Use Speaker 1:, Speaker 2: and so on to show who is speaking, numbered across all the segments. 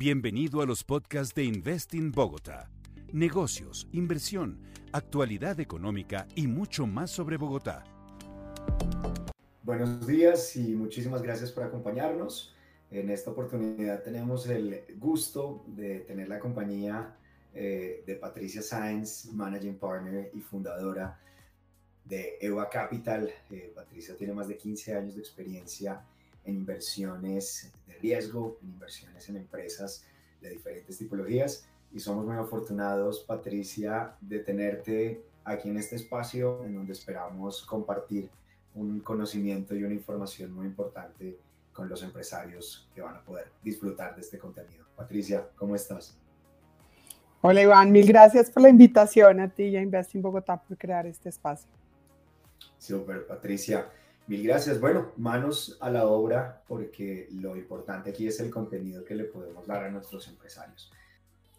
Speaker 1: Bienvenido a los podcasts de Investing Bogotá. Negocios, inversión, actualidad económica y mucho más sobre Bogotá.
Speaker 2: Buenos días y muchísimas gracias por acompañarnos. En esta oportunidad tenemos el gusto de tener la compañía eh, de Patricia Sáenz, Managing Partner y fundadora de EVA Capital. Eh, Patricia tiene más de 15 años de experiencia en inversiones de riesgo, en inversiones en empresas de diferentes tipologías. Y somos muy afortunados, Patricia, de tenerte aquí en este espacio en donde esperamos compartir un conocimiento y una información muy importante con los empresarios que van a poder disfrutar de este contenido. Patricia, ¿cómo estás?
Speaker 3: Hola Iván, mil gracias por la invitación a ti y a Investing Bogotá por crear este espacio.
Speaker 2: Super, Patricia. Mil gracias. Bueno, manos a la obra porque lo importante aquí es el contenido que le podemos dar a nuestros empresarios.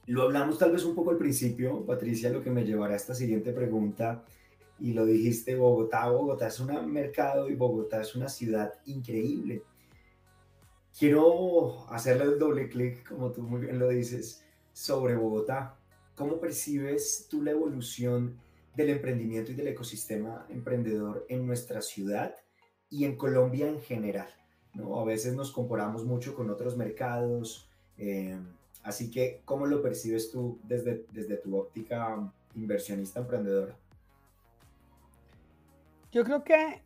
Speaker 2: Lo hablamos tal vez un poco al principio, Patricia, lo que me llevará a esta siguiente pregunta, y lo dijiste, Bogotá, Bogotá es un mercado y Bogotá es una ciudad increíble. Quiero hacerle el doble clic, como tú muy bien lo dices, sobre Bogotá. ¿Cómo percibes tú la evolución del emprendimiento y del ecosistema emprendedor en nuestra ciudad? Y en Colombia en general. ¿no? A veces nos comparamos mucho con otros mercados. Eh, así que, ¿cómo lo percibes tú desde, desde tu óptica inversionista emprendedora?
Speaker 3: Yo creo que,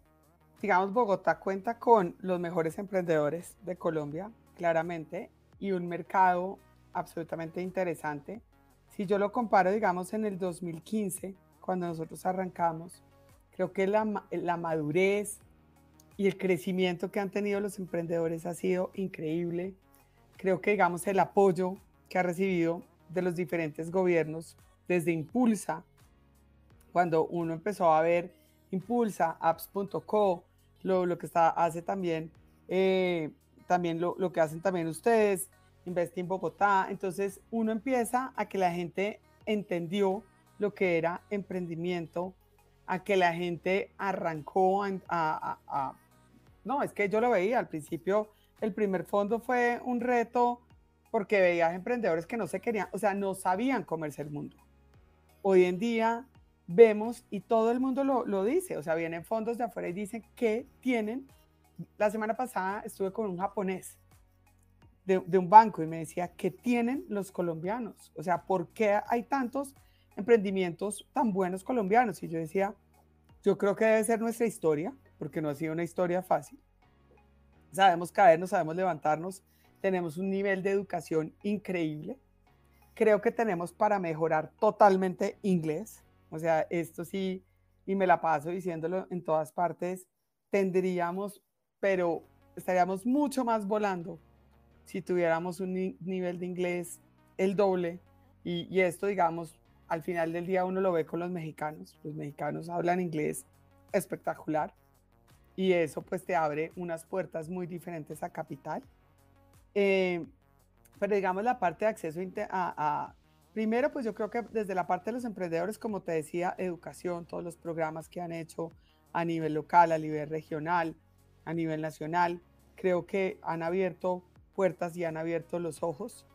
Speaker 3: digamos, Bogotá cuenta con los mejores emprendedores de Colombia, claramente, y un mercado absolutamente interesante. Si yo lo comparo, digamos, en el 2015, cuando nosotros arrancamos, creo que la, la madurez, y el crecimiento que han tenido los emprendedores ha sido increíble. Creo que, digamos, el apoyo que ha recibido de los diferentes gobiernos desde Impulsa, cuando uno empezó a ver Impulsa, apps.co, lo, lo, que está, hace también, eh, también lo, lo, que hacen también ustedes, Investing Bogotá. Entonces, uno empieza a que la gente entendió lo que era emprendimiento, a que la gente arrancó a no, es que yo lo veía al principio, el primer fondo fue un reto porque veía emprendedores que no se querían, o sea, no sabían comerse el mundo. Hoy en día vemos, y todo el mundo lo, dice, o sea, vienen fondos de afuera y dicen que tienen. La semana pasada estuve con un japonés de, de un banco y me decía, ¿qué tienen los colombianos? O sea, ¿por qué hay tantos emprendimientos tan buenos colombianos? Y yo decía, yo creo que debe ser nuestra historia, porque no ha sido una historia fácil. Sabemos caernos, sabemos levantarnos, tenemos un nivel de educación increíble. Creo que tenemos para mejorar totalmente inglés. O sea, esto sí, y me la paso diciéndolo en todas partes, tendríamos, pero estaríamos mucho más volando si tuviéramos un nivel de inglés el doble. Y, y esto, digamos, al final del día uno lo ve con los mexicanos. Los mexicanos hablan inglés espectacular y eso pues te abre unas puertas muy diferentes a capital. Eh, pero digamos la parte de acceso a, a, primero pues yo creo que desde la parte de los emprendedores, como te decía, educación, todos los programas que han hecho a nivel local, a nivel regional, a nivel nacional, creo que han abierto puertas y han abierto los ojos.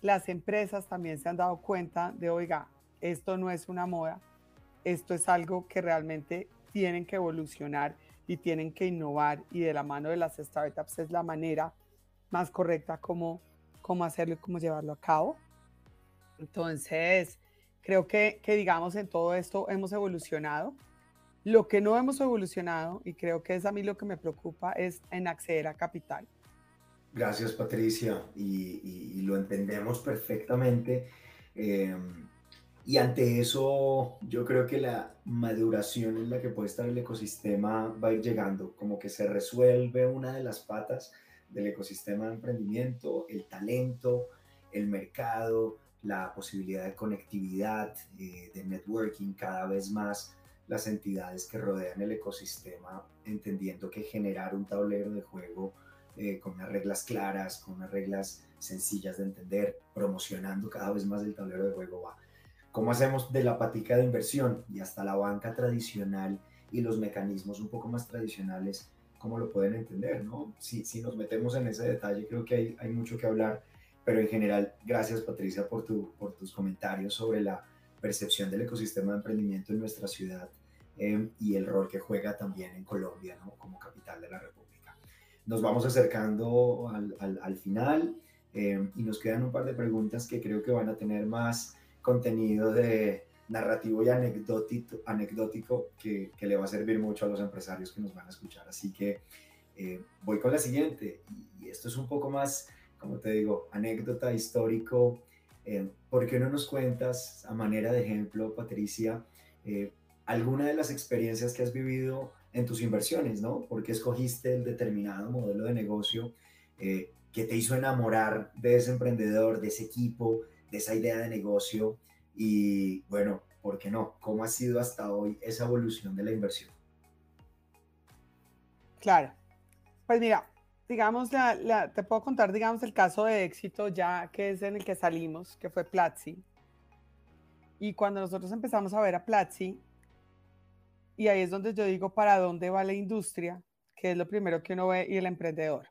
Speaker 3: Las empresas también se han dado cuenta de, oiga, esto no es una moda, esto es algo que realmente tienen que evolucionar y tienen que innovar y de la mano de las startups es la manera más correcta como, cómo hacerlo y cómo llevarlo a cabo. Entonces, creo que, que, digamos, en todo esto hemos evolucionado. Lo que no hemos evolucionado, y creo que es a mí lo que me preocupa, es en acceder a capital.
Speaker 2: Gracias, Patricia, y, y, lo entendemos perfectamente. Eh, y ante eso, yo creo que la maduración en la que puede estar el ecosistema va a ir llegando, como que se resuelve una de las patas del ecosistema de emprendimiento, el talento, el mercado, la posibilidad de conectividad, eh, de networking, cada vez más las entidades que rodean el ecosistema, entendiendo que generar un tablero de juego eh, con unas reglas claras, con unas reglas sencillas de entender, promocionando cada vez más el tablero de juego va ¿Cómo hacemos de la patica de inversión y hasta la banca tradicional y los mecanismos un poco más tradicionales, cómo lo pueden entender? ¿no? Si, si nos metemos en ese detalle, creo que hay, hay mucho que hablar. pero en general, gracias Patricia por, tu, por tus comentarios sobre la percepción del ecosistema de emprendimiento en nuestra ciudad em, y el rol que juega también en Colombia ¿no? como capital de la República. Nos vamos acercando al, al, final em, y nos quedan un par de preguntas que creo que van a tener más contenido de narrativo y anecdótico, anecdótico que, que le va a servir mucho a los empresarios que nos van a escuchar. Así que eh, voy con la siguiente y, esto es un poco más, como te digo, anécdota, histórico. Eh, ¿Por qué no nos cuentas a manera de ejemplo, Patricia, eh, alguna de las experiencias que has vivido en tus inversiones, ¿no? ¿Por qué escogiste el determinado modelo de negocio eh, que te hizo enamorar de ese emprendedor, de ese equipo, de esa idea de negocio? Y bueno, ¿por qué no? ¿Cómo ha sido hasta hoy esa evolución de la inversión?
Speaker 3: Claro. Pues mira, digamos, la, te puedo contar, digamos, el caso de éxito ya que es en el que salimos, que fue Platzi. Y cuando nosotros empezamos a ver a Platzi, y ahí es donde yo digo para dónde va la industria, que es lo primero que uno ve, y el emprendedor.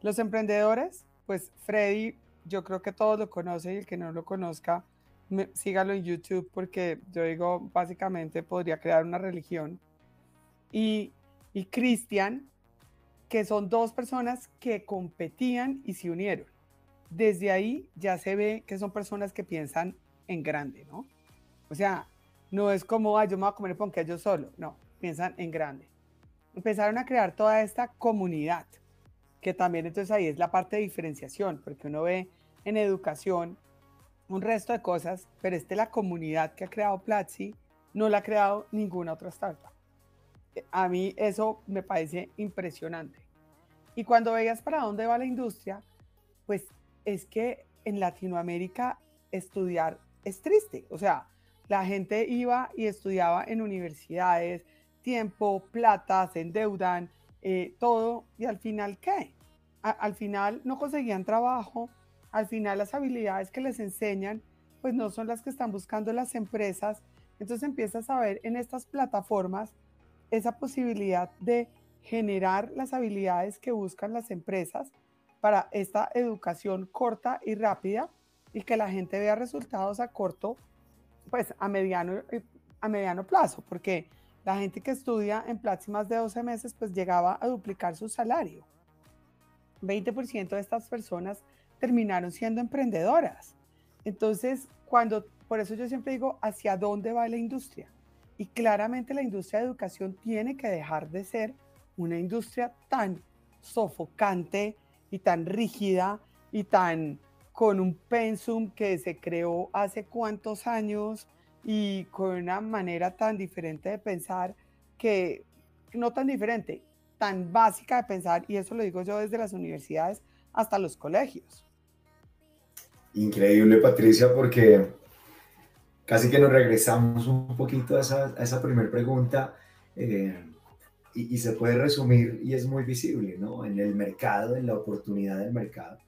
Speaker 3: Los emprendedores, pues Freddy, yo creo que todos lo conocen y el que no lo conozca, sígalo en YouTube porque yo digo, básicamente podría crear una religión. Y, y Cristian, que son dos personas que competían y se unieron. Desde ahí ya se ve que son personas que piensan en grande, ¿no? O sea, no es como, ay, yo me voy a comer ponqué yo solo, no, piensan en grande. Empezaron a crear toda esta comunidad, que también entonces ahí es la parte de diferenciación, porque uno ve en educación un resto de cosas, pero este la comunidad que ha creado Platzi no la ha creado ninguna otra startup. A mí eso me parece impresionante. Y cuando veías para dónde va la industria, pues es que en Latinoamérica estudiar es triste. O sea, la gente iba y estudiaba en universidades, tiempo, plata, se endeudan, eh, todo, y al final, ¿qué? al final no conseguían trabajo, al final las habilidades que les enseñan, pues no son las que están buscando las empresas. Entonces empiezas a ver en estas plataformas esa posibilidad de generar las habilidades que buscan las empresas para esta educación corta y rápida y que la gente vea resultados a corto, pues a mediano, a mediano plazo, porque la gente que estudia en Platzi más de 12 meses, pues llegaba a duplicar su salario. 20% de estas personas terminaron siendo emprendedoras. Entonces, cuando, por eso yo siempre digo, ¿hacia dónde va la industria? Y claramente la industria de educación tiene que dejar de ser una industria tan sofocante y tan rígida y tan con un pensum que se creó hace cuántos años y con una manera tan diferente de pensar que, no tan diferente, tan básica de pensar, y eso lo digo yo desde las universidades hasta los colegios.
Speaker 2: Increíble, Patricia, porque casi que nos regresamos un poquito a esa, a esa primera pregunta. Eh, y, se puede resumir y es muy visible, ¿no? En el mercado, en la oportunidad del mercado,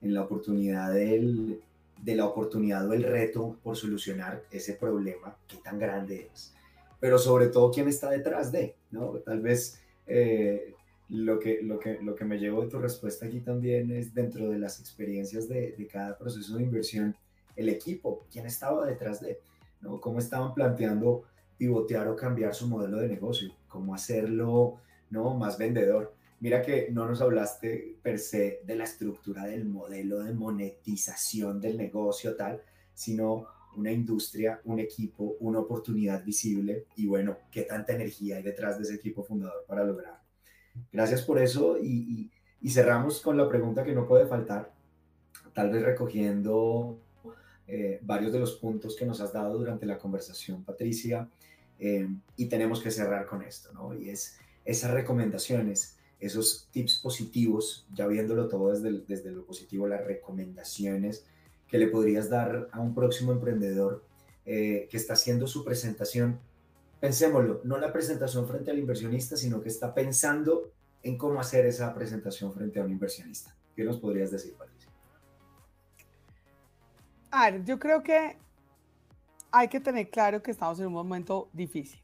Speaker 2: en la oportunidad del, de la oportunidad o el reto por solucionar ese problema, qué tan grande es, pero sobre todo quién está detrás de, ¿no? Tal vez eh, lo, que, lo, que, lo que me llevo de tu respuesta aquí también es dentro de las experiencias de, de cada proceso de inversión, el equipo, quién estaba detrás de, ¿no? Cómo estaban planteando pivotear o cambiar su modelo de negocio, cómo hacerlo ¿no? más vendedor. Mira que no nos hablaste per se de la estructura del modelo de monetización del negocio tal, sino una industria, un equipo, una oportunidad visible y bueno, qué tanta energía hay detrás de ese equipo fundador para lograrlo. Gracias por eso y, cerramos con la pregunta que no puede faltar, tal vez recogiendo eh, varios de los puntos que nos has dado durante la conversación, Patricia. Eh, y tenemos que cerrar con esto, ¿no? Y es esas recomendaciones, esos tips positivos, ya viéndolo todo desde, desde lo positivo, las recomendaciones que le podrías dar a un próximo emprendedor eh, que está haciendo su presentación. Pensémoslo, no la presentación frente al inversionista, sino que está pensando en cómo hacer esa presentación frente a un inversionista. ¿Qué nos podrías decir, Patricia?
Speaker 3: A ver, yo creo que hay que tener claro que estamos en un momento difícil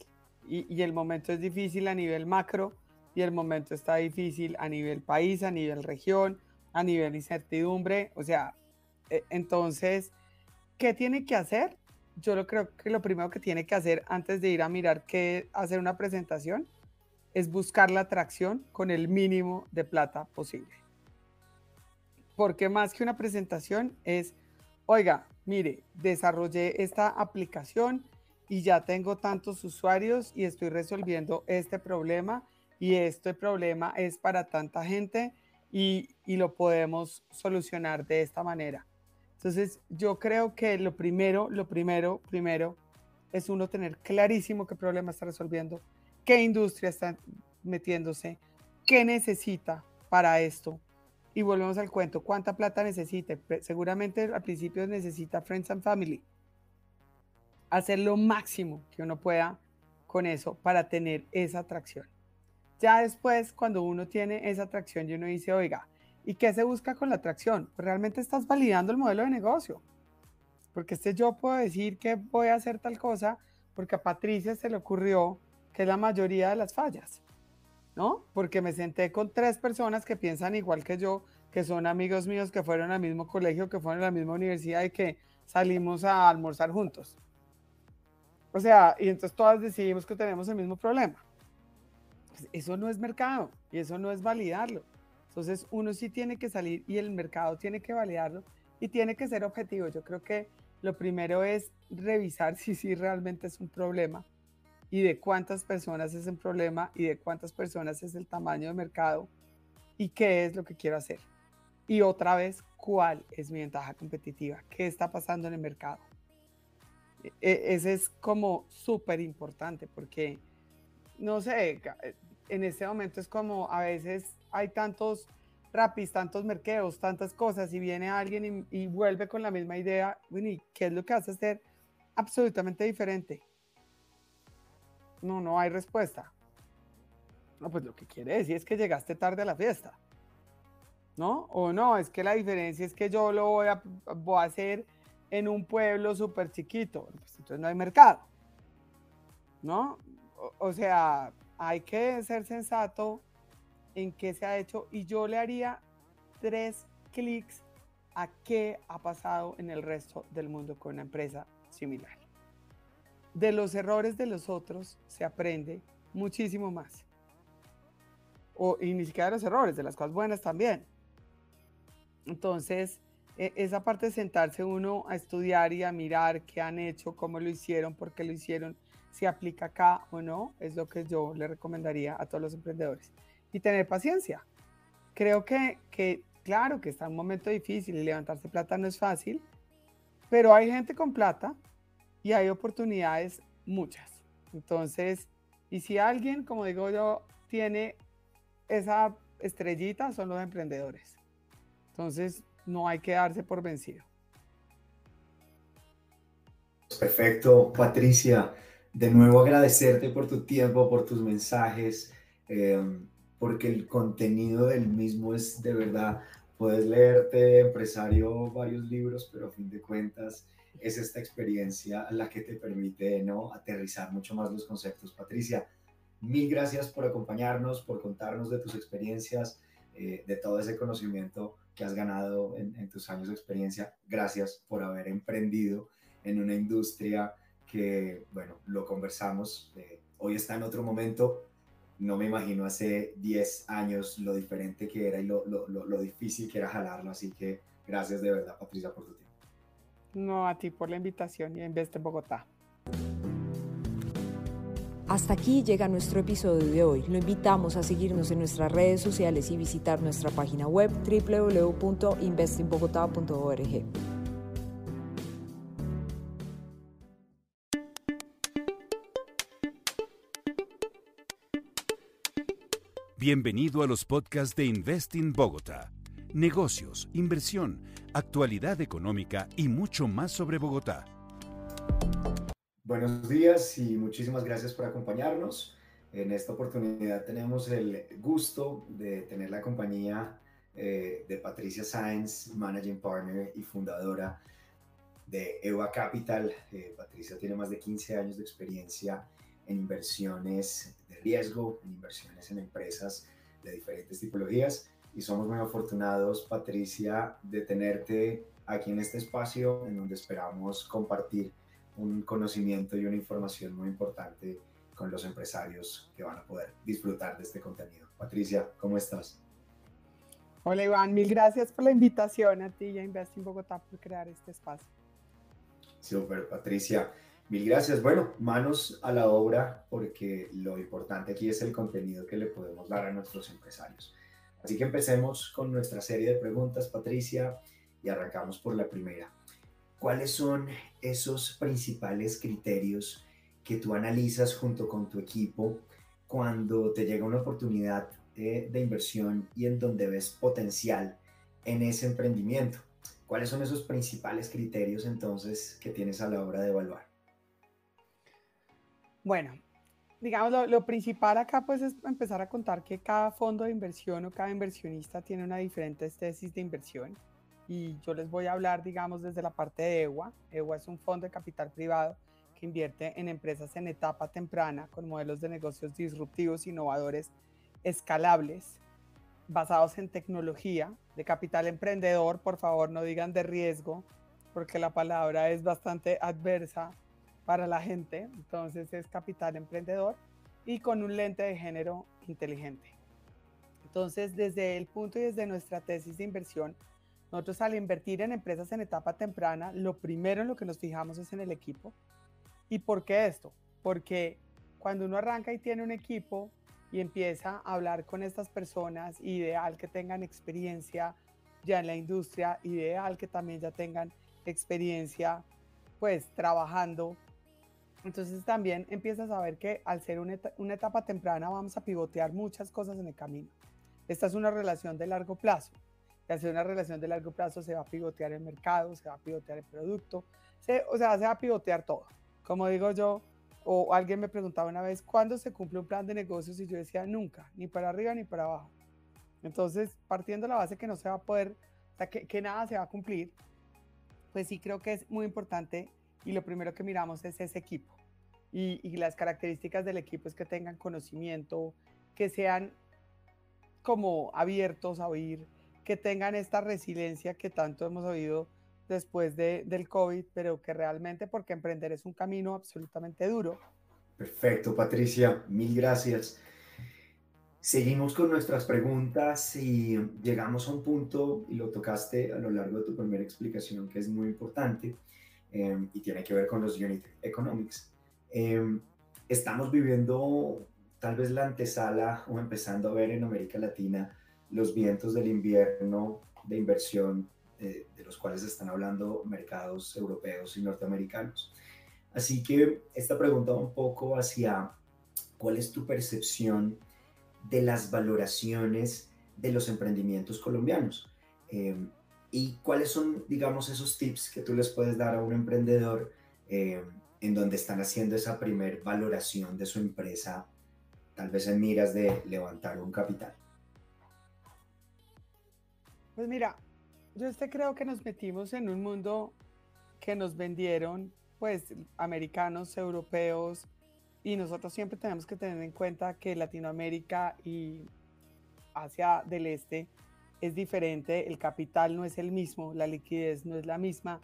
Speaker 3: y, el momento es difícil a nivel macro y el momento está difícil a nivel país, a nivel región, a nivel incertidumbre. O sea, E, entonces, ¿qué tiene que hacer? Yo lo creo que lo primero que tiene que hacer antes de ir a mirar qué hacer una presentación es buscar la atracción con el mínimo de plata posible. Porque más que una presentación es, oiga, mire, desarrollé esta aplicación y ya tengo tantos usuarios y estoy resolviendo este problema y este problema es para tanta gente y, y lo podemos solucionar de esta manera. Entonces, yo creo que lo primero, lo primero, primero es uno tener clarísimo qué problema está resolviendo, qué industria está metiéndose, qué necesita para esto. Y volvemos al cuento, ¿cuánta plata necesita? Seguramente al principio necesita Friends and Family. Hacer lo máximo que uno pueda con eso para tener esa atracción. Ya después, cuando uno tiene esa atracción y uno dice, oiga, ¿y qué se busca con la atracción? Pues realmente estás validando el modelo de negocio. Porque este yo puedo decir que voy a hacer tal cosa porque a Patricia se le ocurrió que es la mayoría de las fallas, ¿no? Porque me senté con tres personas que piensan igual que yo, que son amigos míos, que fueron al mismo colegio, que fueron a la misma universidad y que salimos a almorzar juntos. O sea, y entonces todas decidimos que tenemos el mismo problema. Pues, eso no es mercado y eso no es validarlo. Entonces uno sí tiene que salir y el mercado tiene que validarlo y tiene que ser objetivo. Yo creo que lo primero es revisar si sí realmente es un problema y de cuántas personas es un problema y de cuántas personas es el tamaño de mercado y qué es lo que quiero hacer. Y otra vez, cuál es mi ventaja competitiva, qué está pasando en el mercado. E, e, ese es como súper importante porque, no sé, en este momento es como a veces hay tantos rapis, tantos merqueos, tantas cosas y viene alguien y, vuelve con la misma idea, ¿y qué es lo que hace ser absolutamente diferente? No, no hay respuesta. No, pues lo que quiere decir es que llegaste tarde a la fiesta. ¿No? O no, es que la diferencia es que yo lo voy a, voy a hacer en un pueblo súper chiquito. Pues entonces no hay mercado. ¿No? O sea, hay que ser sensato en qué se ha hecho y yo le haría tres clics a qué ha pasado en el resto del mundo con una empresa similar. De los errores de los otros se aprende muchísimo más. O, y ni siquiera de los errores, de las cosas buenas también. Entonces, e, esa parte de sentarse uno a estudiar y a mirar qué han hecho, cómo lo hicieron, por qué lo hicieron, si aplica acá o no, es lo que yo le recomendaría a todos los emprendedores. Y tener paciencia. Creo que, que claro que está un momento difícil y levantarse plata no es fácil, pero hay gente con plata y hay oportunidades muchas. Entonces, y si alguien, como digo yo, tiene esa estrellita, son los emprendedores. Entonces, no hay que darse por vencido.
Speaker 2: Perfecto, Patricia de nuevo agradecerte por tu tiempo, por tus mensajes, em, porque el contenido del mismo es de verdad, puedes leerte, empresario, varios libros, pero a fin de cuentas es esta experiencia la que te permite ¿no? aterrizar mucho más los conceptos. Patricia, mil gracias por acompañarnos, por contarnos de tus experiencias, eh, de todo ese conocimiento que has ganado en, en tus años de experiencia. Gracias por haber emprendido en una industria que, bueno, lo conversamos. Eh, hoy está en otro momento. No me imagino hace 10 años lo diferente que era y lo, lo, lo, difícil que era jalarlo. Así que gracias de verdad, Patricia, por tu tiempo.
Speaker 3: No, a ti por la invitación y en vez de Bogotá.
Speaker 4: Hasta aquí llega nuestro episodio de hoy. Lo invitamos a seguirnos en nuestras redes sociales y visitar nuestra página web www.investinbogotá.org.
Speaker 1: Bienvenido a los podcasts de Investing Bogotá. Negocios, inversión, actualidad económica y mucho más sobre Bogotá.
Speaker 2: Buenos días y muchísimas gracias por acompañarnos. En esta oportunidad tenemos el gusto de tener la compañía eh, de Patricia Sáenz, Managing Partner y fundadora de EVA Capital. Eh, Patricia tiene más de 15 años de experiencia en inversiones de riesgo, en inversiones en empresas de diferentes tipologías y somos muy afortunados, Patricia, de tenerte aquí en este espacio en donde esperamos compartir un conocimiento y una información muy importante con los empresarios que van a poder disfrutar de este contenido. Patricia, ¿cómo estás?
Speaker 3: Hola Iván, mil gracias por la invitación a ti y a Invest Bogotá por crear este espacio.
Speaker 2: Super, Patricia. Mil gracias. Bueno, manos a la obra porque lo importante aquí es el contenido que le podemos dar a nuestros empresarios. Así que empecemos con nuestra serie de preguntas, Patricia, y arrancamos por la primera. ¿Cuáles son esos principales criterios que tú analizas junto con tu equipo cuando te llega una oportunidad eh, de inversión y en donde ves potencial en ese emprendimiento? ¿Cuáles son esos principales criterios entonces que tienes a la hora de evaluar?
Speaker 3: Bueno, digamos, lo, principal acá pues es empezar a contar que cada fondo de inversión o cada inversionista tiene una diferente tesis de inversión. Y yo les voy a hablar, digamos, desde la parte de EWA. EWA es un fondo de capital privado que invierte en empresas en etapa temprana con modelos de negocios disruptivos, innovadores, escalables, basados en tecnología, de capital emprendedor, por favor no digan de riesgo, porque la palabra es bastante adversa para la gente, entonces es capital emprendedor y con un lente de género inteligente. Entonces, desde el punto y desde nuestra tesis de inversión, nosotros al invertir en empresas en etapa temprana, lo primero en lo que nos fijamos es en el equipo. ¿Y por qué esto? Porque cuando uno arranca y tiene un equipo y empieza a hablar con estas personas, ideal que tengan experiencia ya en la industria, ideal que también ya tengan experiencia pues trabajando entonces también empiezas a ver que al ser una, etapa temprana vamos a pivotear muchas cosas en el camino. Esta es una relación de largo plazo. Y al ser una relación de largo plazo se va a pivotear el mercado, se va a pivotear el producto, o sea, se va a pivotear todo. Como digo yo, o alguien me preguntaba una vez, ¿cuándo se cumple un plan de negocios? Y yo decía, nunca, ni para arriba ni para abajo. Entonces, partiendo de la base que no se va a poder, que nada se va a cumplir, pues sí creo que es muy importante y lo primero que miramos es ese equipo. Y, las características del equipo es que tengan conocimiento, que sean como abiertos a oír, que tengan esta resiliencia que tanto hemos oído después de, del COVID, pero que realmente porque emprender es un camino absolutamente duro.
Speaker 2: Perfecto, Patricia, mil gracias. Seguimos con nuestras preguntas y llegamos a un punto, y lo tocaste a lo largo de tu primera explicación, que es muy importante, Em, y tiene que ver con los unit economics. Em, estamos viviendo tal vez la antesala o empezando a ver en América Latina los vientos del invierno de inversión eh, de los cuales están hablando mercados europeos y norteamericanos. Así que esta pregunta va un poco hacia cuál es tu percepción de las valoraciones de los emprendimientos colombianos. Em, ¿Y cuáles son, digamos, esos tips que tú les puedes dar a un emprendedor eh, en donde están haciendo esa primer valoración de su empresa, tal vez en miras de levantar un capital?
Speaker 3: Pues mira, yo este creo que nos metimos en un mundo que nos vendieron, pues, americanos, europeos, y nosotros siempre tenemos que tener en cuenta que Latinoamérica y Asia del Este es diferente, el capital no es el mismo, la liquidez no es la misma.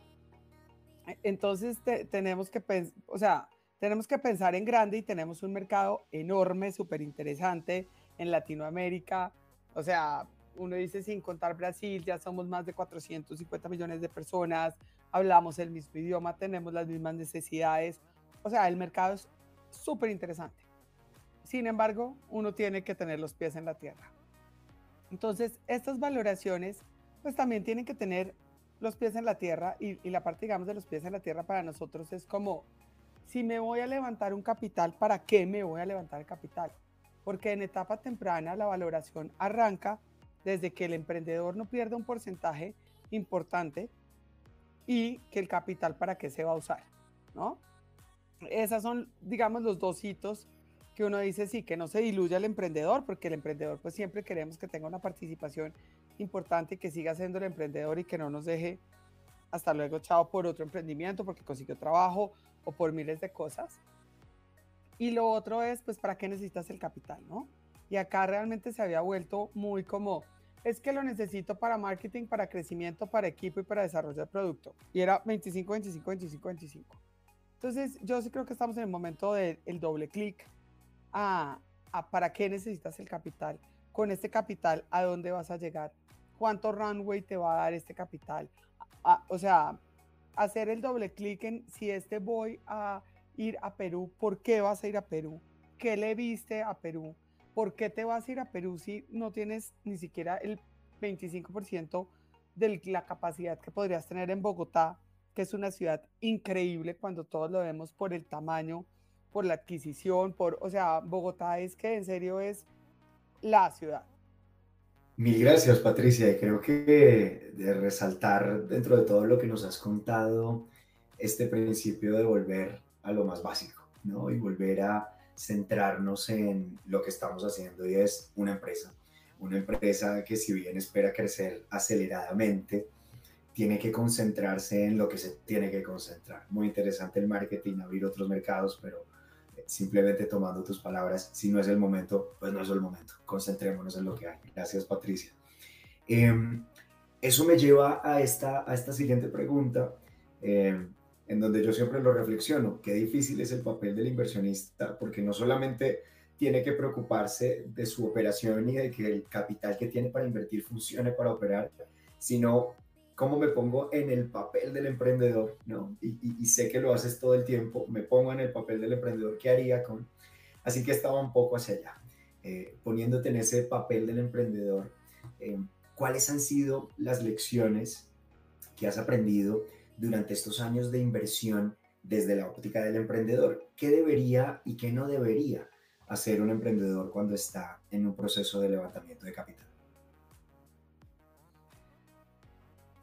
Speaker 3: Entonces tenemos que, o sea, tenemos que pensar en grande y tenemos un mercado enorme, súper interesante en Latinoamérica. O sea, uno dice sin contar Brasil, ya somos más de 450 millones de personas, hablamos el mismo idioma, tenemos las mismas necesidades. O sea, el mercado es súper interesante. Sin embargo, uno tiene que tener los pies en la tierra. Entonces, estas valoraciones, pues también tienen que tener los pies en la tierra y, la parte, digamos, de los pies en la tierra para nosotros es como, si me voy a levantar un capital, ¿para qué me voy a levantar el capital? Porque en etapa temprana la valoración arranca desde que el emprendedor no pierda un porcentaje importante y que el capital para qué se va a usar, ¿no? Esas son, digamos, los dos hitos que uno dice sí, que no se diluya el emprendedor, porque el emprendedor pues siempre queremos que tenga una participación importante que siga siendo el emprendedor y que no nos deje hasta luego chao por otro emprendimiento, porque consiguió trabajo o por miles de cosas. Y lo otro es, pues, ¿para qué necesitas el capital, no? Y acá realmente se había vuelto muy como, es que lo necesito para marketing, para crecimiento, para equipo y para desarrollo de producto. Y era 25, 25, 25, 25. Entonces, yo sí creo que estamos en el momento del doble clic a, a para qué necesitas el capital. Con este capital, ¿a dónde vas a llegar? ¿Cuánto runway te va a dar este capital? o sea, hacer el doble clic en si este voy a ir a Perú, ¿por qué vas a ir a Perú? ¿Qué le viste a Perú? ¿por qué te vas a ir a Perú si no tienes ni siquiera el 25% de la capacidad que podrías tener en Bogotá, que es una ciudad increíble cuando todos lo vemos por el tamaño, por la adquisición, por, o sea, Bogotá es que en serio es la ciudad.
Speaker 2: Mil gracias, Patricia. Y creo que de resaltar dentro de todo lo que nos has contado, este principio de volver a lo más básico, ¿no? Y volver a centrarnos en lo que estamos haciendo y es una empresa. Una empresa que si bien espera crecer aceleradamente, tiene que concentrarse en lo que se tiene que concentrar. Muy interesante el marketing, abrir otros mercados, pero simplemente tomando tus palabras, si no es el momento, pues no es el momento. Concentrémonos en lo que hay. Gracias, Patricia. Em, eso me lleva a esta, a esta siguiente pregunta. Eh, en donde yo siempre lo reflexiono, qué difícil es el papel del inversionista, porque no solamente tiene que preocuparse de su operación y de que el capital que tiene para invertir funcione para operar, sino cómo me pongo en el papel del emprendedor, ¿no? Y, sé que lo haces todo el tiempo, me pongo en el papel del emprendedor, ¿qué haría con? Así que estaba un poco hacia allá, eh, poniéndote en ese papel del emprendedor, eh, ¿cuáles han sido las lecciones que has aprendido? durante estos años de inversión desde la óptica del emprendedor. ¿Qué debería y qué no debería hacer un emprendedor cuando está en un proceso de levantamiento de capital?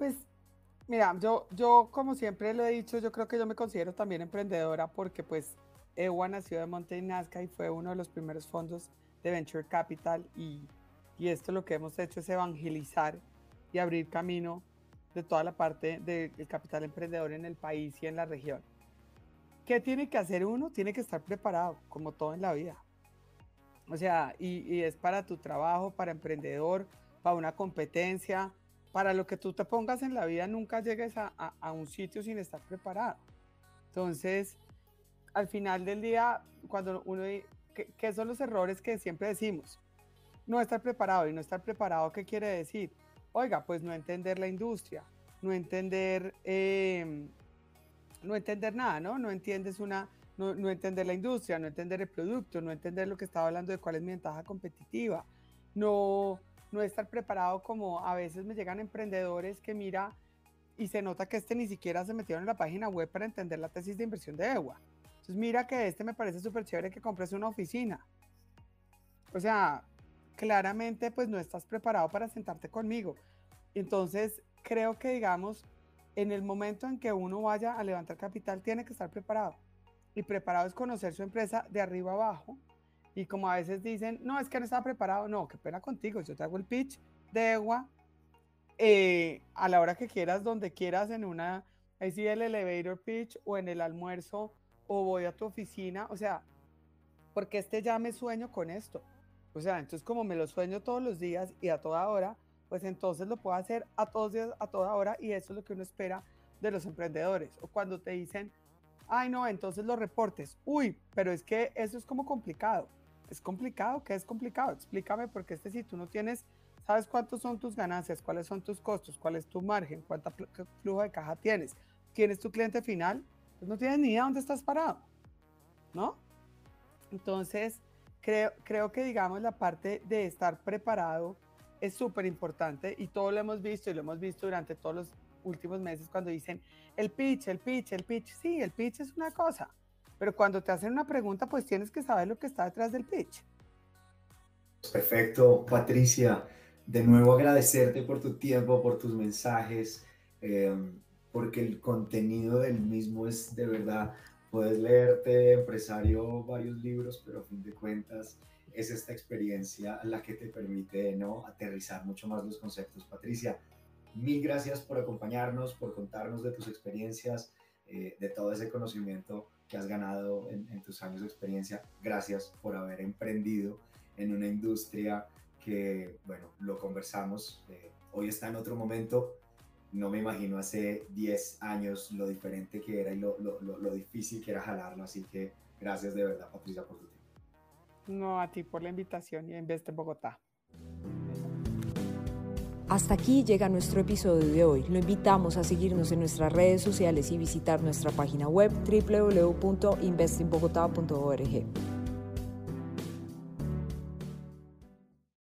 Speaker 3: Pues mira, yo, yo como siempre lo he dicho, yo creo que yo me considero también emprendedora porque pues EWA nació de Monte Nazca y fue uno de los primeros fondos de Venture Capital y, y esto lo que hemos hecho es evangelizar y abrir camino de toda la parte del capital emprendedor en el país y en la región. ¿Qué tiene que hacer uno? Tiene que estar preparado, como todo en la vida. O sea, y, es para tu trabajo, para emprendedor, para una competencia, para lo que tú te pongas en la vida, nunca llegues a, un sitio sin estar preparado. Entonces, al final del día, cuando uno, ¿qué, ¿qué, son los errores que siempre decimos? No estar preparado y no estar preparado, ¿qué quiere decir? Oiga, pues no entender la industria, no entender, em, no entender nada, ¿no? No entiendes una, no, entender la industria, no entender el producto, no entender lo que estaba hablando de cuál es mi ventaja competitiva, no, no estar preparado como a veces me llegan emprendedores que mira y se nota que este ni siquiera se metieron en la página web para entender la tesis de inversión de EWA. Entonces mira que este me parece súper chévere que compres una oficina. O sea, claramente pues no estás preparado para sentarte conmigo. Entonces, creo que digamos, en el momento en que uno vaya a levantar capital, tiene que estar preparado. Y preparado es conocer su empresa de arriba abajo. Y como a veces dicen, no, es que no está preparado, no, qué pena contigo, yo te hago el pitch de EGUA eh, a la hora que quieras, donde quieras, en una, ahí sí el elevator pitch o en el almuerzo o voy a tu oficina, o sea, porque este ya me sueño con esto. O sea, entonces como me lo sueño todos los días y a toda hora, pues entonces lo puedo hacer a todos días, a toda hora y eso es lo que uno espera de los emprendedores. O cuando te dicen, ay no, entonces los reportes, uy, pero es que eso es como complicado. ¿Es complicado? ¿Qué es complicado? Explícame porque este si tú no tienes, sabes cuántos son tus ganancias, cuáles son tus costos, cuál es tu margen, cuánta flujo de caja tienes, quién es tu cliente final, pues no tienes ni idea dónde estás parado, ¿no? Entonces, creo, que digamos la parte de estar preparado es súper importante y todo lo hemos visto y lo hemos visto durante todos los últimos meses cuando dicen el pitch, el pitch, el pitch. Sí, el pitch es una cosa, pero cuando te hacen una pregunta, pues tienes que saber lo que está detrás del pitch.
Speaker 2: Perfecto, Patricia. De nuevo agradecerte por tu tiempo, por tus mensajes, eh, porque el contenido del mismo es de verdad puedes leerte, empresario, varios libros, pero a fin de cuentas es esta experiencia la que te permite ¿no? aterrizar mucho más los conceptos. Patricia, mil gracias por acompañarnos, por contarnos de tus experiencias, eh, de todo ese conocimiento que has ganado en, tus años de experiencia. Gracias por haber emprendido en una industria que, bueno, lo conversamos. Eh, hoy está en otro momento. No me imagino hace 10 años lo diferente que era y lo, lo, lo, difícil que era jalarlo. Así que gracias de verdad, Patricia, por tu tiempo.
Speaker 3: No, a ti por la invitación y en vez de Bogotá.
Speaker 4: Hasta aquí llega nuestro episodio de hoy. Lo invitamos a seguirnos en nuestras redes sociales y visitar nuestra página web www.investinbogotá.org.